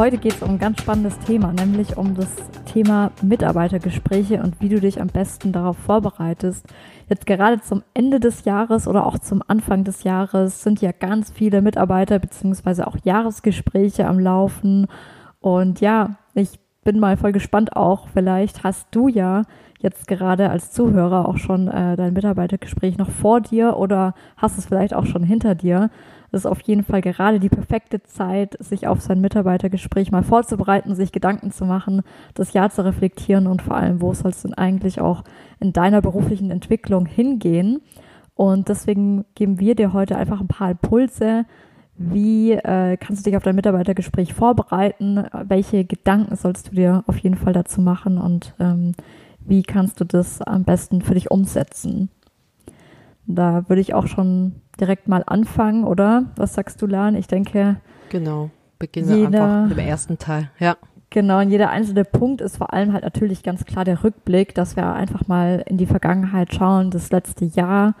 Heute geht es um ein ganz spannendes Thema, nämlich um das Thema Mitarbeitergespräche und wie du dich am besten darauf vorbereitest. Jetzt gerade zum Ende des Jahres oder auch zum Anfang des Jahres sind ja ganz viele Mitarbeiter beziehungsweise auch Jahresgespräche am Laufen. Und ja, ich bin mal voll gespannt auch. Vielleicht hast du ja jetzt gerade als Zuhörer auch schon äh, dein Mitarbeitergespräch noch vor dir oder hast es vielleicht auch schon hinter dir. Das ist auf jeden Fall gerade die perfekte Zeit, sich auf sein Mitarbeitergespräch mal vorzubereiten, sich Gedanken zu machen, das Jahr zu reflektieren und vor allem, wo soll es denn eigentlich auch in deiner beruflichen Entwicklung hingehen. Und deswegen geben wir dir heute einfach ein paar Impulse, wie äh, kannst du dich auf dein Mitarbeitergespräch vorbereiten? Welche Gedanken sollst du dir auf jeden Fall dazu machen? Und ähm, wie kannst du das am besten für dich umsetzen? Da würde ich auch schon direkt mal anfangen, oder? Was sagst du, Lan? Ich denke. Genau, beginnen wir einfach mit dem ersten Teil, ja. Genau, und jeder einzelne Punkt ist vor allem halt natürlich ganz klar der Rückblick, dass wir einfach mal in die Vergangenheit schauen, das letzte Jahr.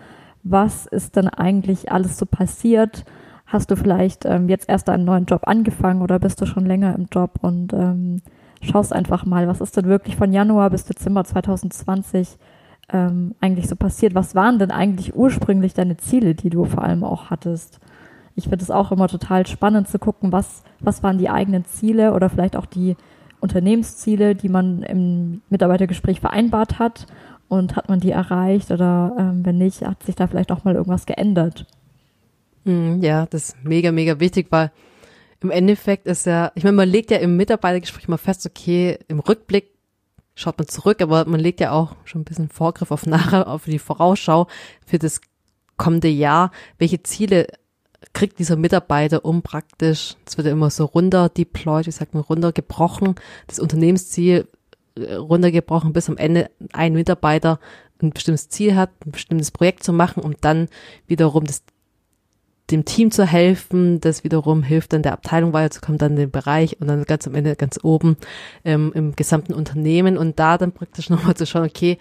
Was ist denn eigentlich alles so passiert? Hast du vielleicht ähm, jetzt erst einen neuen Job angefangen oder bist du schon länger im Job und ähm, schaust einfach mal, was ist denn wirklich von Januar bis Dezember 2020 ähm, eigentlich so passiert? Was waren denn eigentlich ursprünglich deine Ziele, die du vor allem auch hattest? Ich finde es auch immer total spannend zu gucken, was, was waren die eigenen Ziele oder vielleicht auch die Unternehmensziele, die man im Mitarbeitergespräch vereinbart hat und hat man die erreicht oder ähm, wenn nicht, hat sich da vielleicht auch mal irgendwas geändert? Hm, ja, das ist mega, mega wichtig, weil im Endeffekt ist ja, ich meine, man legt ja im Mitarbeitergespräch mal fest, okay, im Rückblick schaut man zurück, aber man legt ja auch schon ein bisschen Vorgriff auf nachher, auf die Vorausschau für das kommende Jahr. Welche Ziele kriegt dieser Mitarbeiter, um praktisch, es wird ja immer so runter deployed, wie sagt man, runtergebrochen, das Unternehmensziel äh, runtergebrochen, bis am Ende ein Mitarbeiter ein bestimmtes Ziel hat, ein bestimmtes Projekt zu machen, um dann wiederum das dem Team zu helfen, das wiederum hilft dann der Abteilung weiterzukommen, dann den Bereich und dann ganz am Ende ganz oben ähm, im gesamten Unternehmen und da dann praktisch nochmal zu schauen, okay,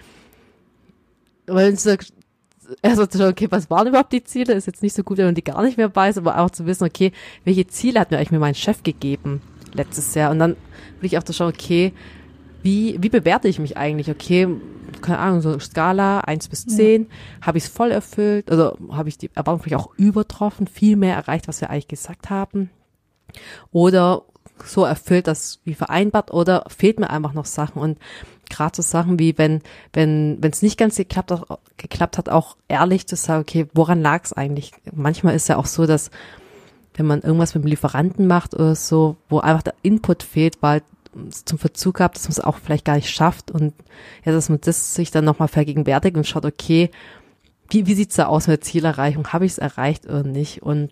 weil es erst zu schauen, okay, was waren überhaupt die Ziele? Ist jetzt nicht so gut, wenn man die gar nicht mehr weiß, aber auch zu wissen, okay, welche Ziele hat mir eigentlich mir mein Chef gegeben letztes Jahr? Und dann will ich auch zu schauen, okay, wie, wie bewerte ich mich eigentlich? Okay, keine Ahnung, so Skala eins bis zehn ja. habe ich es voll erfüllt, also habe ich die Erwartung vielleicht auch übertroffen, viel mehr erreicht, was wir eigentlich gesagt haben. Oder so erfüllt das wie vereinbart oder fehlt mir einfach noch Sachen und gerade so Sachen wie wenn wenn wenn es nicht ganz geklappt hat, geklappt hat auch ehrlich zu sagen okay woran lag es eigentlich manchmal ist ja auch so dass wenn man irgendwas mit dem Lieferanten macht oder so wo einfach der Input fehlt weil zum Verzug gehabt, dass man es auch vielleicht gar nicht schafft und ja, dass man das sich dann nochmal vergegenwärtigt und schaut, okay, wie, wie sieht's da aus mit der Zielerreichung? Habe ich es erreicht oder nicht? Und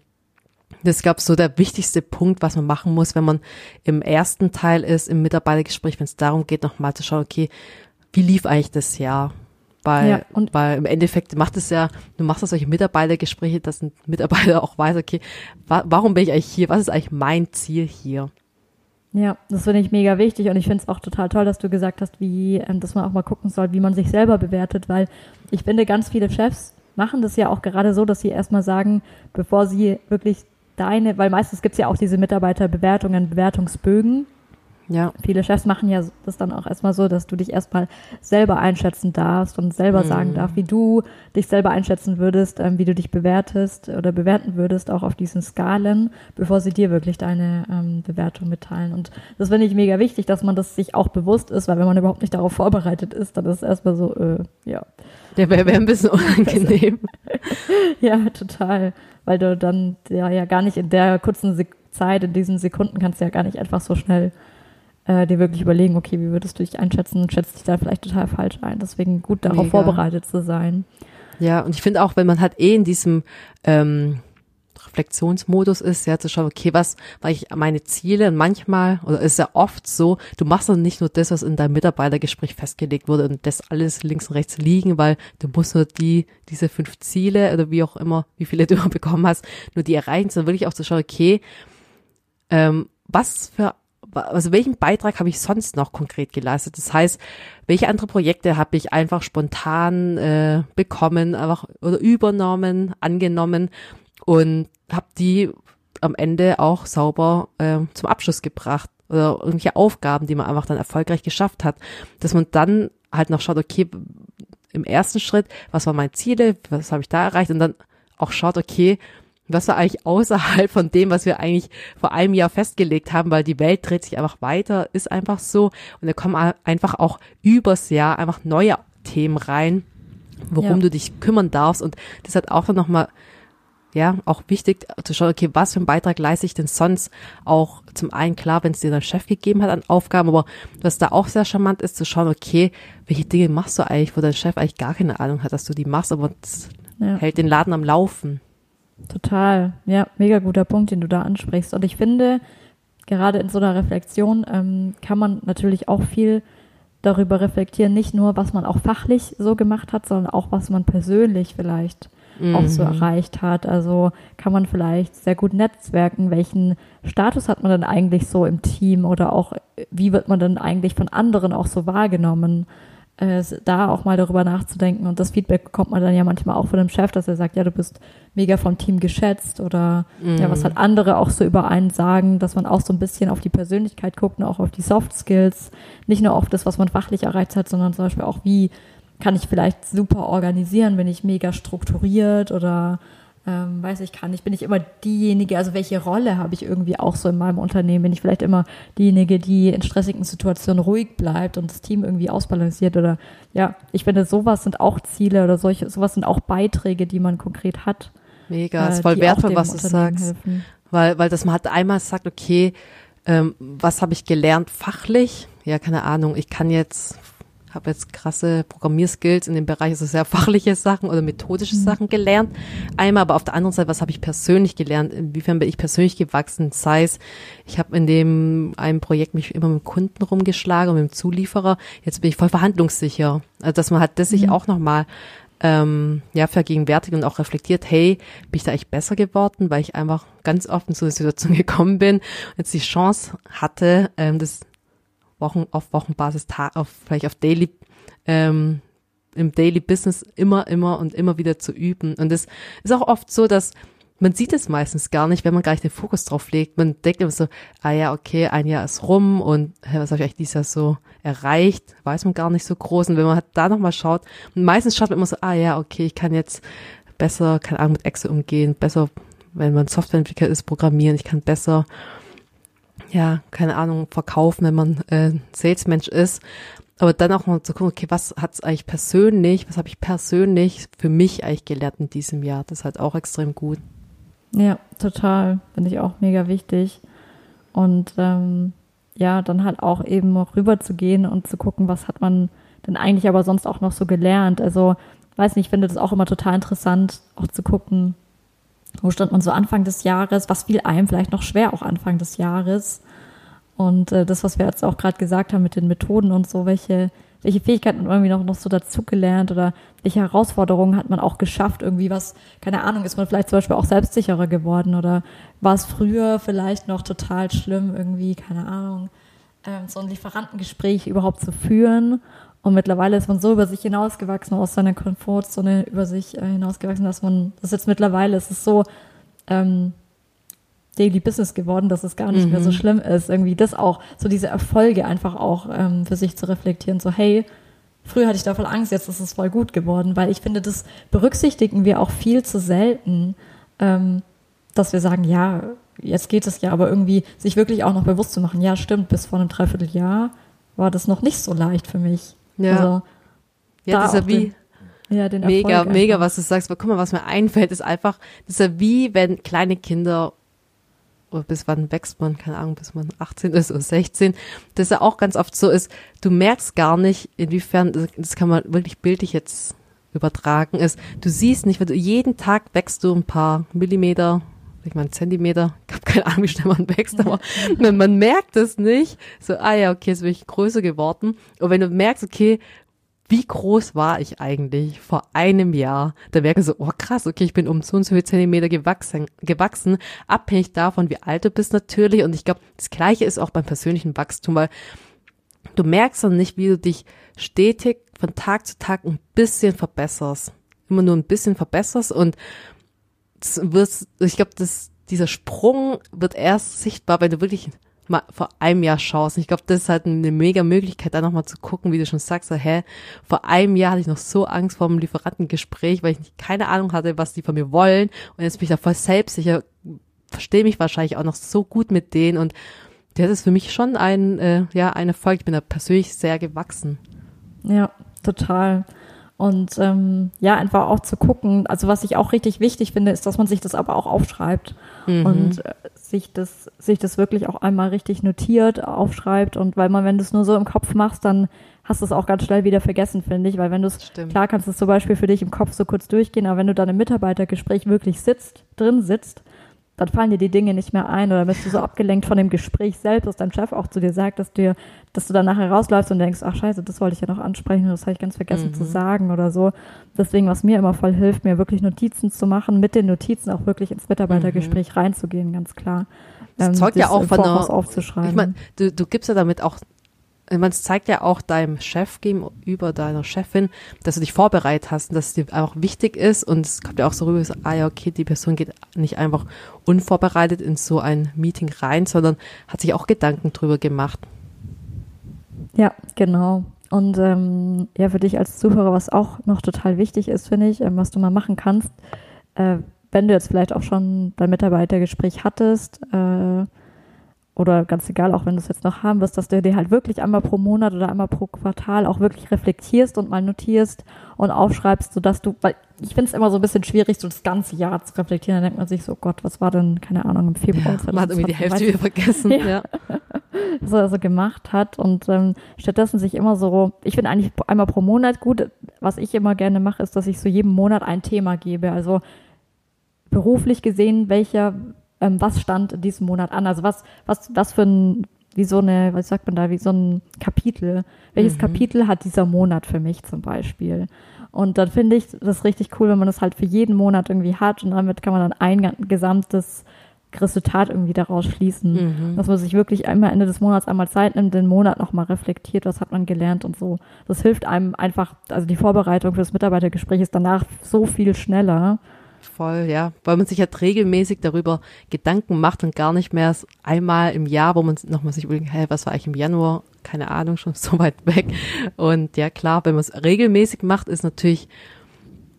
das gab so der wichtigste Punkt, was man machen muss, wenn man im ersten Teil ist, im Mitarbeitergespräch, wenn es darum geht, nochmal zu schauen, okay, wie lief eigentlich das Jahr? Weil, ja, und weil im Endeffekt macht es ja, du machst ja solche Mitarbeitergespräche, dass ein Mitarbeiter auch weiß, okay, wa warum bin ich eigentlich hier? Was ist eigentlich mein Ziel hier? Ja, das finde ich mega wichtig und ich finde es auch total toll, dass du gesagt hast, wie, ähm, dass man auch mal gucken soll, wie man sich selber bewertet, weil ich finde, ganz viele Chefs machen das ja auch gerade so, dass sie erstmal sagen, bevor sie wirklich deine, weil meistens gibt es ja auch diese Mitarbeiterbewertungen, Bewertungsbögen, ja. Viele Chefs machen ja das dann auch erstmal so, dass du dich erstmal selber einschätzen darfst und selber mhm. sagen darfst, wie du dich selber einschätzen würdest, ähm, wie du dich bewertest oder bewerten würdest, auch auf diesen Skalen, bevor sie dir wirklich deine ähm, Bewertung mitteilen. Und das finde ich mega wichtig, dass man das sich auch bewusst ist, weil wenn man überhaupt nicht darauf vorbereitet ist, dann ist es erstmal so, äh, ja. Der wäre wär ein bisschen unangenehm. ja, total. Weil du dann ja, ja gar nicht in der kurzen Zeit, in diesen Sekunden kannst du ja gar nicht einfach so schnell äh, dir wirklich überlegen, okay, wie würdest du dich einschätzen und schätzt dich da vielleicht total falsch ein. Deswegen gut darauf Mega. vorbereitet zu sein. Ja, und ich finde auch, wenn man halt eh in diesem ähm, Reflexionsmodus ist, ja, zu schauen, okay, was war ich meine Ziele? Und manchmal, oder ist ja oft so, du machst dann nicht nur das, was in deinem Mitarbeitergespräch festgelegt wurde und das alles links und rechts liegen, weil du musst nur die, diese fünf Ziele oder wie auch immer, wie viele du bekommen hast, nur die erreichen, sondern wirklich auch zu schauen, okay, ähm, was für also welchen Beitrag habe ich sonst noch konkret geleistet? Das heißt, welche andere Projekte habe ich einfach spontan äh, bekommen, einfach oder übernommen, angenommen und habe die am Ende auch sauber äh, zum Abschluss gebracht oder irgendwelche Aufgaben, die man einfach dann erfolgreich geschafft hat, dass man dann halt noch schaut, okay, im ersten Schritt, was waren meine Ziele, was habe ich da erreicht und dann auch schaut, okay, was war eigentlich außerhalb von dem, was wir eigentlich vor einem Jahr festgelegt haben, weil die Welt dreht sich einfach weiter, ist einfach so. Und da kommen einfach auch übers Jahr einfach neue Themen rein, worum ja. du dich kümmern darfst. Und das hat auch dann nochmal, ja, auch wichtig zu schauen, okay, was für einen Beitrag leiste ich denn sonst auch zum einen klar, wenn es dir dein Chef gegeben hat an Aufgaben, aber was da auch sehr charmant ist, zu schauen, okay, welche Dinge machst du eigentlich, wo dein Chef eigentlich gar keine Ahnung hat, dass du die machst, aber das ja. hält den Laden am Laufen. Total. Ja, mega guter Punkt, den du da ansprichst. Und ich finde, gerade in so einer Reflexion ähm, kann man natürlich auch viel darüber reflektieren, nicht nur, was man auch fachlich so gemacht hat, sondern auch, was man persönlich vielleicht mhm. auch so mhm. erreicht hat. Also kann man vielleicht sehr gut netzwerken, welchen Status hat man denn eigentlich so im Team oder auch, wie wird man denn eigentlich von anderen auch so wahrgenommen? Äh, da auch mal darüber nachzudenken. Und das Feedback bekommt man dann ja manchmal auch von dem Chef, dass er sagt, ja, du bist mega vom Team geschätzt oder mm. ja, was halt andere auch so über einen sagen, dass man auch so ein bisschen auf die Persönlichkeit guckt und auch auf die Soft Skills, nicht nur auf das, was man fachlich erreicht hat, sondern zum Beispiel auch, wie kann ich vielleicht super organisieren, bin ich mega strukturiert oder ähm, weiß ich kann ich, bin ich immer diejenige, also welche Rolle habe ich irgendwie auch so in meinem Unternehmen? Bin ich vielleicht immer diejenige, die in stressigen Situationen ruhig bleibt und das Team irgendwie ausbalanciert oder ja, ich finde, sowas sind auch Ziele oder solche, sowas sind auch Beiträge, die man konkret hat. Mega, äh, ist voll wertvoll, was du sagst. Helfen. Weil, weil das man hat einmal sagt, okay, ähm, was habe ich gelernt fachlich? Ja, keine Ahnung, ich kann jetzt habe jetzt krasse Programmierskills in dem Bereich, also sehr fachliche Sachen oder methodische mhm. Sachen gelernt. Einmal, aber auf der anderen Seite, was habe ich persönlich gelernt? Inwiefern bin ich persönlich gewachsen? Sei es, ich habe in dem einem Projekt mich immer mit Kunden rumgeschlagen und mit dem Zulieferer. Jetzt bin ich voll verhandlungssicher. Also dass man halt das sich mhm. auch nochmal ähm, ja, vergegenwärtigt und auch reflektiert, hey, bin ich da echt besser geworden, weil ich einfach ganz oft in so eine Situation gekommen bin und jetzt die Chance hatte, ähm, das Wochen, auf Wochenbasis, auf, vielleicht auf Daily, ähm, im Daily Business immer, immer und immer wieder zu üben. Und es ist auch oft so, dass man sieht es meistens gar nicht, wenn man gar nicht den Fokus drauf legt. Man denkt immer so, ah ja, okay, ein Jahr ist rum und hä, was habe ich eigentlich dieses Jahr so erreicht? Weiß man gar nicht so groß. Und wenn man halt da nochmal schaut, meistens schaut man immer so, ah ja, okay, ich kann jetzt besser, keine Ahnung, mit Excel umgehen, besser, wenn man Softwareentwickler ist, programmieren, ich kann besser ja, keine Ahnung, verkaufen, wenn man äh, Salesmensch ist. Aber dann auch mal zu gucken, okay, was hat's eigentlich persönlich, was habe ich persönlich für mich eigentlich gelernt in diesem Jahr? Das ist halt auch extrem gut. Ja, total. Finde ich auch mega wichtig. Und ähm, ja, dann halt auch eben rüber zu gehen und zu gucken, was hat man denn eigentlich aber sonst auch noch so gelernt. Also, weiß nicht, ich finde das auch immer total interessant, auch zu gucken, wo stand man so Anfang des Jahres? Was fiel einem vielleicht noch schwer auch Anfang des Jahres? Und äh, das, was wir jetzt auch gerade gesagt haben mit den Methoden und so, welche, welche Fähigkeiten man irgendwie noch, noch so dazugelernt oder welche Herausforderungen hat man auch geschafft? Irgendwie was, keine Ahnung, ist man vielleicht zum Beispiel auch selbstsicherer geworden oder war es früher vielleicht noch total schlimm, irgendwie, keine Ahnung, ähm, so ein Lieferantengespräch überhaupt zu führen? Und mittlerweile ist man so über sich hinausgewachsen, aus seiner Komfortzone über sich äh, hinausgewachsen, dass man, das jetzt mittlerweile ist es so ähm, Daily Business geworden, dass es gar nicht mhm. mehr so mhm. schlimm ist. Irgendwie das auch, so diese Erfolge einfach auch ähm, für sich zu reflektieren. So, hey, früher hatte ich da voll Angst, jetzt ist es voll gut geworden, weil ich finde, das berücksichtigen wir auch viel zu selten, ähm, dass wir sagen, ja, jetzt geht es ja, aber irgendwie sich wirklich auch noch bewusst zu machen, ja, stimmt, bis vor einem Dreivierteljahr war das noch nicht so leicht für mich. Ja. Also, ja, das ist ja wie. Ja, den mega, Erfolg mega, einfach. was du sagst. Aber guck mal, was mir einfällt, ist einfach, das ist ja wie, wenn kleine Kinder oder bis wann wächst man, keine Ahnung, bis man 18 ist oder 16, das ja auch ganz oft so ist, du merkst gar nicht, inwiefern, das kann man wirklich bildlich jetzt übertragen, ist, du siehst nicht, weil du jeden Tag wächst du ein paar Millimeter, ich meine, Zentimeter, ich habe keine Ahnung, wie schnell man wächst, aber man, man merkt es nicht. So, ah ja, okay, jetzt bin ich größer geworden. Und wenn du merkst, okay, wie groß war ich eigentlich vor einem Jahr? Da wäre so, oh krass, okay, ich bin um so und so viele Zentimeter gewachsen, gewachsen, abhängig davon, wie alt du bist natürlich. Und ich glaube, das Gleiche ist auch beim persönlichen Wachstum, weil du merkst dann nicht, wie du dich stetig von Tag zu Tag ein bisschen verbesserst. Immer nur ein bisschen verbesserst und wirst, ich glaube, das, dieser Sprung wird erst sichtbar, wenn du wirklich mal vor einem Jahr schaust. Und ich glaube, das ist halt eine mega Möglichkeit, da nochmal zu gucken, wie du schon sagst, so, hä, vor einem Jahr hatte ich noch so Angst vor dem Lieferantengespräch, weil ich nicht, keine Ahnung hatte, was die von mir wollen. Und jetzt bin ich da voll selbstsicher, verstehe mich wahrscheinlich auch noch so gut mit denen und das ist für mich schon ein, äh, ja, eine Folge. Ich bin da persönlich sehr gewachsen. Ja, total. Und ähm, ja, einfach auch zu gucken, also was ich auch richtig wichtig finde, ist, dass man sich das aber auch aufschreibt mhm. und äh, sich das, sich das wirklich auch einmal richtig notiert, aufschreibt. Und weil man, wenn du es nur so im Kopf machst, dann hast du es auch ganz schnell wieder vergessen, finde ich. Weil wenn du es, klar kannst du es zum Beispiel für dich im Kopf so kurz durchgehen, aber wenn du dann im Mitarbeitergespräch wirklich sitzt, drin sitzt, dann fallen dir die Dinge nicht mehr ein oder bist du so abgelenkt von dem Gespräch selbst, dass dein Chef auch zu dir sagt, dass dir, dass du dann nachher rausläufst und denkst, ach scheiße, das wollte ich ja noch ansprechen und das habe ich ganz vergessen mhm. zu sagen oder so. Deswegen, was mir immer voll hilft, mir wirklich Notizen zu machen, mit den Notizen auch wirklich ins Mitarbeitergespräch mhm. reinzugehen, ganz klar. Das ähm, zeugt ja auch von einer, aufzuschreiben. Ich meine, du, du gibst ja damit auch man zeigt ja auch deinem Chef gegenüber deiner Chefin, dass du dich vorbereitet hast und dass es dir einfach wichtig ist und es kommt ja auch so rüber, so, ah ja, okay, die Person geht nicht einfach unvorbereitet in so ein Meeting rein, sondern hat sich auch Gedanken drüber gemacht. Ja, genau. Und ähm, ja, für dich als Zuhörer, was auch noch total wichtig ist, finde ich, ähm, was du mal machen kannst, äh, wenn du jetzt vielleicht auch schon dein Mitarbeitergespräch hattest, äh, oder ganz egal, auch wenn du es jetzt noch haben wirst, dass du dir halt wirklich einmal pro Monat oder einmal pro Quartal auch wirklich reflektierst und mal notierst und aufschreibst, sodass du, weil ich finde es immer so ein bisschen schwierig, so das ganze Jahr zu reflektieren. Dann denkt man sich so, Gott, was war denn, keine Ahnung, im Februar? Ja, man hat irgendwie die Hälfte wieder vergessen. Ja. ja. was er so gemacht hat und ähm, stattdessen sich immer so, ich finde eigentlich einmal pro Monat gut. Was ich immer gerne mache, ist, dass ich so jedem Monat ein Thema gebe. Also beruflich gesehen, welcher ähm, was stand in diesem Monat an? Also was, was, was für ein, wie so eine, was sagt man da, wie so ein Kapitel. Welches mhm. Kapitel hat dieser Monat für mich zum Beispiel? Und dann finde ich das richtig cool, wenn man das halt für jeden Monat irgendwie hat und damit kann man dann ein gesamtes Resultat irgendwie daraus schließen. Mhm. Dass man sich wirklich einmal Ende des Monats einmal Zeit nimmt, den Monat nochmal reflektiert, was hat man gelernt und so. Das hilft einem einfach, also die Vorbereitung für das Mitarbeitergespräch ist danach so viel schneller voll, ja. Weil man sich halt regelmäßig darüber Gedanken macht und gar nicht mehr einmal im Jahr, wo man nochmal sich überlegt, hey, was war eigentlich im Januar? Keine Ahnung, schon so weit weg. Und ja, klar, wenn man es regelmäßig macht, ist natürlich,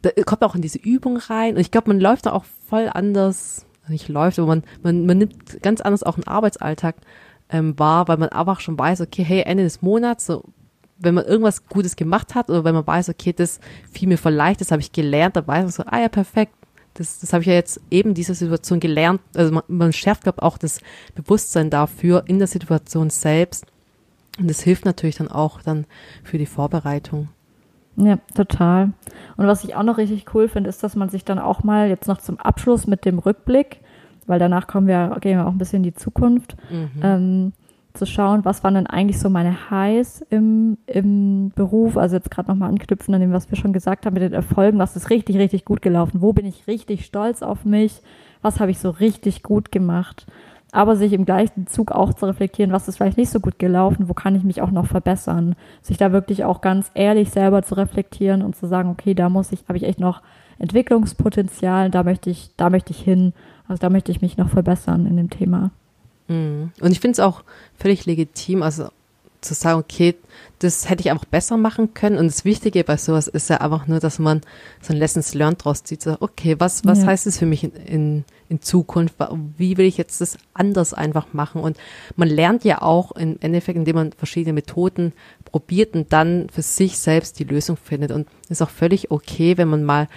da kommt auch in diese Übung rein. Und ich glaube, man läuft da auch voll anders, nicht läuft, aber man, man, man nimmt ganz anders auch einen Arbeitsalltag ähm, wahr, weil man einfach schon weiß, okay, hey, Ende des Monats, so wenn man irgendwas Gutes gemacht hat oder wenn man weiß, okay, das fiel mir voll leicht, das habe ich gelernt, dann weiß man so, ah ja, perfekt, das, das habe ich ja jetzt eben diese Situation gelernt. Also man, man schärft, glaube auch das Bewusstsein dafür in der Situation selbst. Und das hilft natürlich dann auch dann für die Vorbereitung. Ja, total. Und was ich auch noch richtig cool finde, ist, dass man sich dann auch mal jetzt noch zum Abschluss mit dem Rückblick, weil danach kommen wir, gehen wir auch ein bisschen in die Zukunft, mhm. ähm, zu schauen, was waren denn eigentlich so meine Highs im, im Beruf, also jetzt gerade nochmal anknüpfen an dem, was wir schon gesagt haben mit den Erfolgen, was ist richtig, richtig gut gelaufen, wo bin ich richtig stolz auf mich, was habe ich so richtig gut gemacht, aber sich im gleichen Zug auch zu reflektieren, was ist vielleicht nicht so gut gelaufen, wo kann ich mich auch noch verbessern, sich da wirklich auch ganz ehrlich selber zu reflektieren und zu sagen, okay, da muss ich, habe ich echt noch Entwicklungspotenzial, da möchte ich, da möchte ich hin, also da möchte ich mich noch verbessern in dem Thema. Mhm. Und ich finde es auch völlig legitim, also zu sagen, okay, das hätte ich einfach besser machen können. Und das Wichtige bei sowas ist ja einfach nur, dass man so ein Lessons learned draus zieht. So, okay, was, was ja. heißt das für mich in, in, in Zukunft? Wie will ich jetzt das anders einfach machen? Und man lernt ja auch im Endeffekt, indem man verschiedene Methoden probiert und dann für sich selbst die Lösung findet. Und ist auch völlig okay, wenn man mal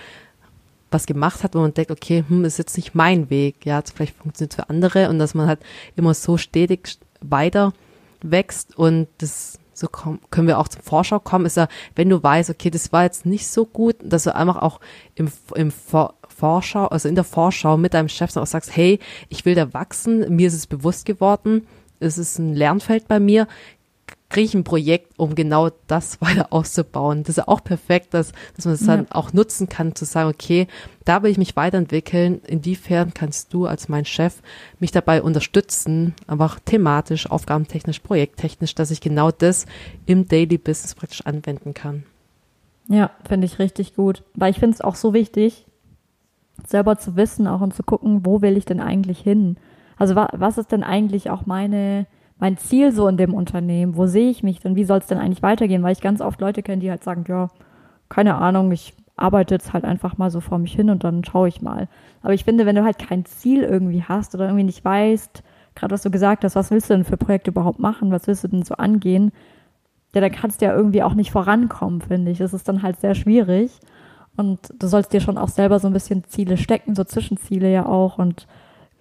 was gemacht hat, wo man denkt, okay, hm, ist jetzt nicht mein Weg, ja, vielleicht funktioniert es für andere und dass man halt immer so stetig weiter wächst und das so komm, können wir auch zum Vorschau kommen, ist ja, wenn du weißt, okay, das war jetzt nicht so gut, dass du einfach auch im, im Vor Vorschau, also in der Vorschau mit deinem Chef auch sagst, hey, ich will da wachsen, mir ist es bewusst geworden, es ist ein Lernfeld bei mir, kriege ich ein Projekt, um genau das weiter auszubauen. Das ist auch perfekt, dass, dass man es das dann ja. auch nutzen kann, zu sagen, okay, da will ich mich weiterentwickeln. Inwiefern kannst du als mein Chef mich dabei unterstützen, einfach thematisch, aufgabentechnisch, projekttechnisch, dass ich genau das im Daily Business praktisch anwenden kann. Ja, finde ich richtig gut. Weil ich finde es auch so wichtig, selber zu wissen auch und zu gucken, wo will ich denn eigentlich hin? Also wa was ist denn eigentlich auch meine, mein Ziel so in dem Unternehmen? Wo sehe ich mich denn? Wie soll es denn eigentlich weitergehen? Weil ich ganz oft Leute kenne, die halt sagen, ja, keine Ahnung, ich arbeite jetzt halt einfach mal so vor mich hin und dann schaue ich mal. Aber ich finde, wenn du halt kein Ziel irgendwie hast oder irgendwie nicht weißt, gerade was du gesagt hast, was willst du denn für Projekte überhaupt machen? Was willst du denn so angehen? ja, dann kannst du ja irgendwie auch nicht vorankommen, finde ich. Das ist dann halt sehr schwierig. Und du sollst dir schon auch selber so ein bisschen Ziele stecken, so Zwischenziele ja auch und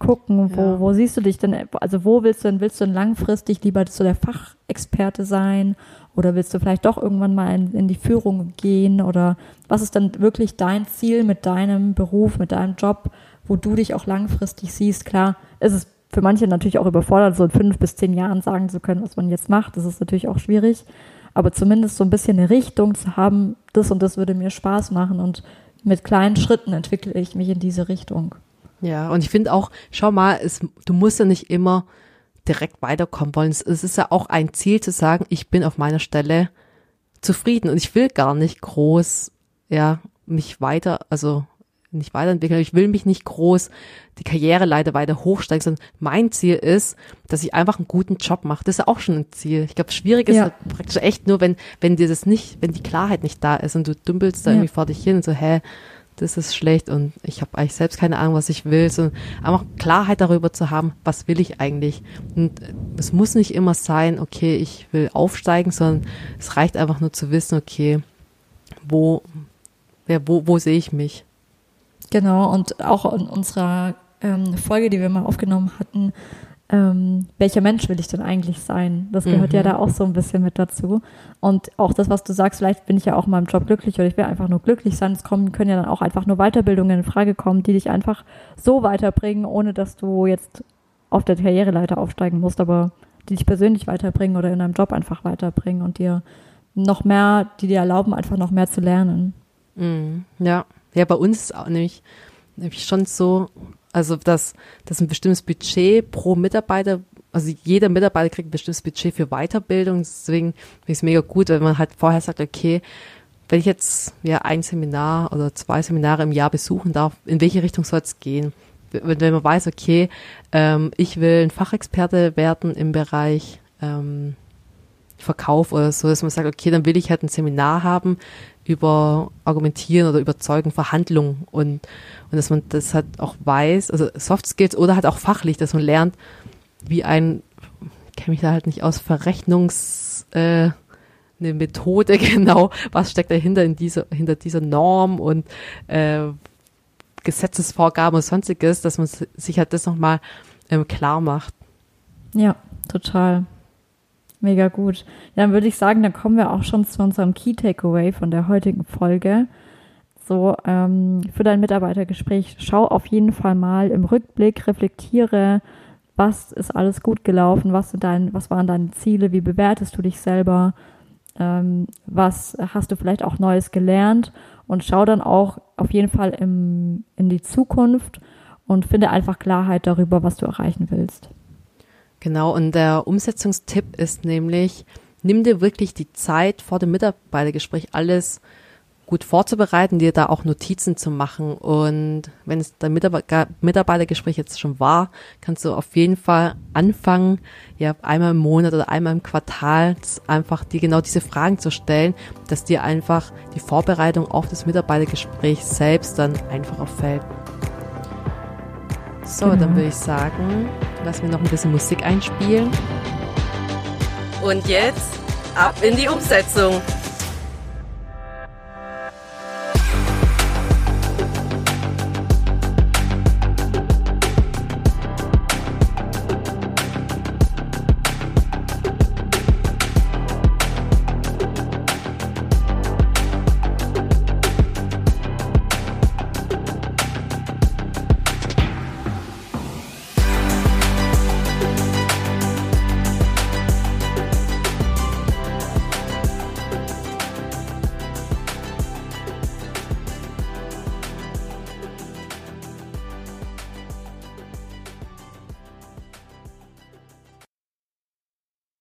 gucken, wo, ja. wo siehst du dich denn, also wo willst du denn, willst du denn langfristig lieber so der Fachexperte sein oder willst du vielleicht doch irgendwann mal in, in die Führung gehen oder was ist dann wirklich dein Ziel mit deinem Beruf, mit deinem Job, wo du dich auch langfristig siehst? Klar, ist es für manche natürlich auch überfordert, so in fünf bis zehn Jahren sagen zu können, was man jetzt macht. Das ist natürlich auch schwierig. Aber zumindest so ein bisschen eine Richtung zu haben, das und das würde mir Spaß machen und mit kleinen Schritten entwickle ich mich in diese Richtung. Ja, und ich finde auch, schau mal, es, du musst ja nicht immer direkt weiterkommen wollen. Es, es ist ja auch ein Ziel zu sagen, ich bin auf meiner Stelle zufrieden und ich will gar nicht groß, ja, mich weiter, also nicht weiterentwickeln. Ich will mich nicht groß die Karriereleiter weiter hochsteigen, sondern mein Ziel ist, dass ich einfach einen guten Job mache. Das ist ja auch schon ein Ziel. Ich glaube, schwierig ist ja. halt praktisch echt nur, wenn, wenn dir das nicht, wenn die Klarheit nicht da ist und du dümpelst da ja. irgendwie vor dich hin und so, hä, das ist schlecht und ich habe eigentlich selbst keine Ahnung, was ich will, sondern einfach Klarheit darüber zu haben, was will ich eigentlich. Und es muss nicht immer sein, okay, ich will aufsteigen, sondern es reicht einfach nur zu wissen, okay, wo, wer, wo, wo sehe ich mich? Genau, und auch in unserer ähm, Folge, die wir mal aufgenommen hatten, ähm, welcher Mensch will ich denn eigentlich sein? Das gehört mhm. ja da auch so ein bisschen mit dazu. Und auch das, was du sagst, vielleicht bin ich ja auch in meinem Job glücklich oder ich will einfach nur glücklich sein. Es kommen, können ja dann auch einfach nur Weiterbildungen in Frage kommen, die dich einfach so weiterbringen, ohne dass du jetzt auf der Karriereleiter aufsteigen musst, aber die dich persönlich weiterbringen oder in deinem Job einfach weiterbringen und dir noch mehr, die dir erlauben, einfach noch mehr zu lernen. Mhm. Ja, ja, bei uns ist auch nämlich, nämlich schon so, also dass, dass ein bestimmtes Budget pro Mitarbeiter, also jeder Mitarbeiter kriegt ein bestimmtes Budget für Weiterbildung. Deswegen finde ich es mega gut, wenn man halt vorher sagt, okay, wenn ich jetzt ja ein Seminar oder zwei Seminare im Jahr besuchen darf, in welche Richtung soll es gehen? Wenn, wenn man weiß, okay, ähm, ich will ein Fachexperte werden im Bereich ähm, Verkauf oder so, dass man sagt, okay, dann will ich halt ein Seminar haben über Argumentieren oder Überzeugen, Verhandlungen und, und dass man das halt auch weiß, also Soft Skills oder halt auch fachlich, dass man lernt, wie ein, kenne mich da halt nicht aus, Verrechnungs, äh, eine Methode genau, was steckt dahinter in dieser, hinter dieser Norm und äh, Gesetzesvorgaben und sonstiges, dass man sich halt das nochmal ähm, klar macht. Ja, total. Mega gut. Dann würde ich sagen, dann kommen wir auch schon zu unserem Key Takeaway von der heutigen Folge. So, ähm, für dein Mitarbeitergespräch, schau auf jeden Fall mal im Rückblick, reflektiere, was ist alles gut gelaufen, was, sind dein, was waren deine Ziele, wie bewertest du dich selber, ähm, was hast du vielleicht auch Neues gelernt und schau dann auch auf jeden Fall im, in die Zukunft und finde einfach Klarheit darüber, was du erreichen willst. Genau, und der Umsetzungstipp ist nämlich, nimm dir wirklich die Zeit vor dem Mitarbeitergespräch alles gut vorzubereiten, dir da auch Notizen zu machen. Und wenn es dein Mitarbeitergespräch jetzt schon war, kannst du auf jeden Fall anfangen, ja, einmal im Monat oder einmal im Quartal einfach dir genau diese Fragen zu stellen, dass dir einfach die Vorbereitung auf das Mitarbeitergespräch selbst dann einfacher fällt. So, genau. dann würde ich sagen, lassen wir noch ein bisschen Musik einspielen. Und jetzt ab in die Umsetzung.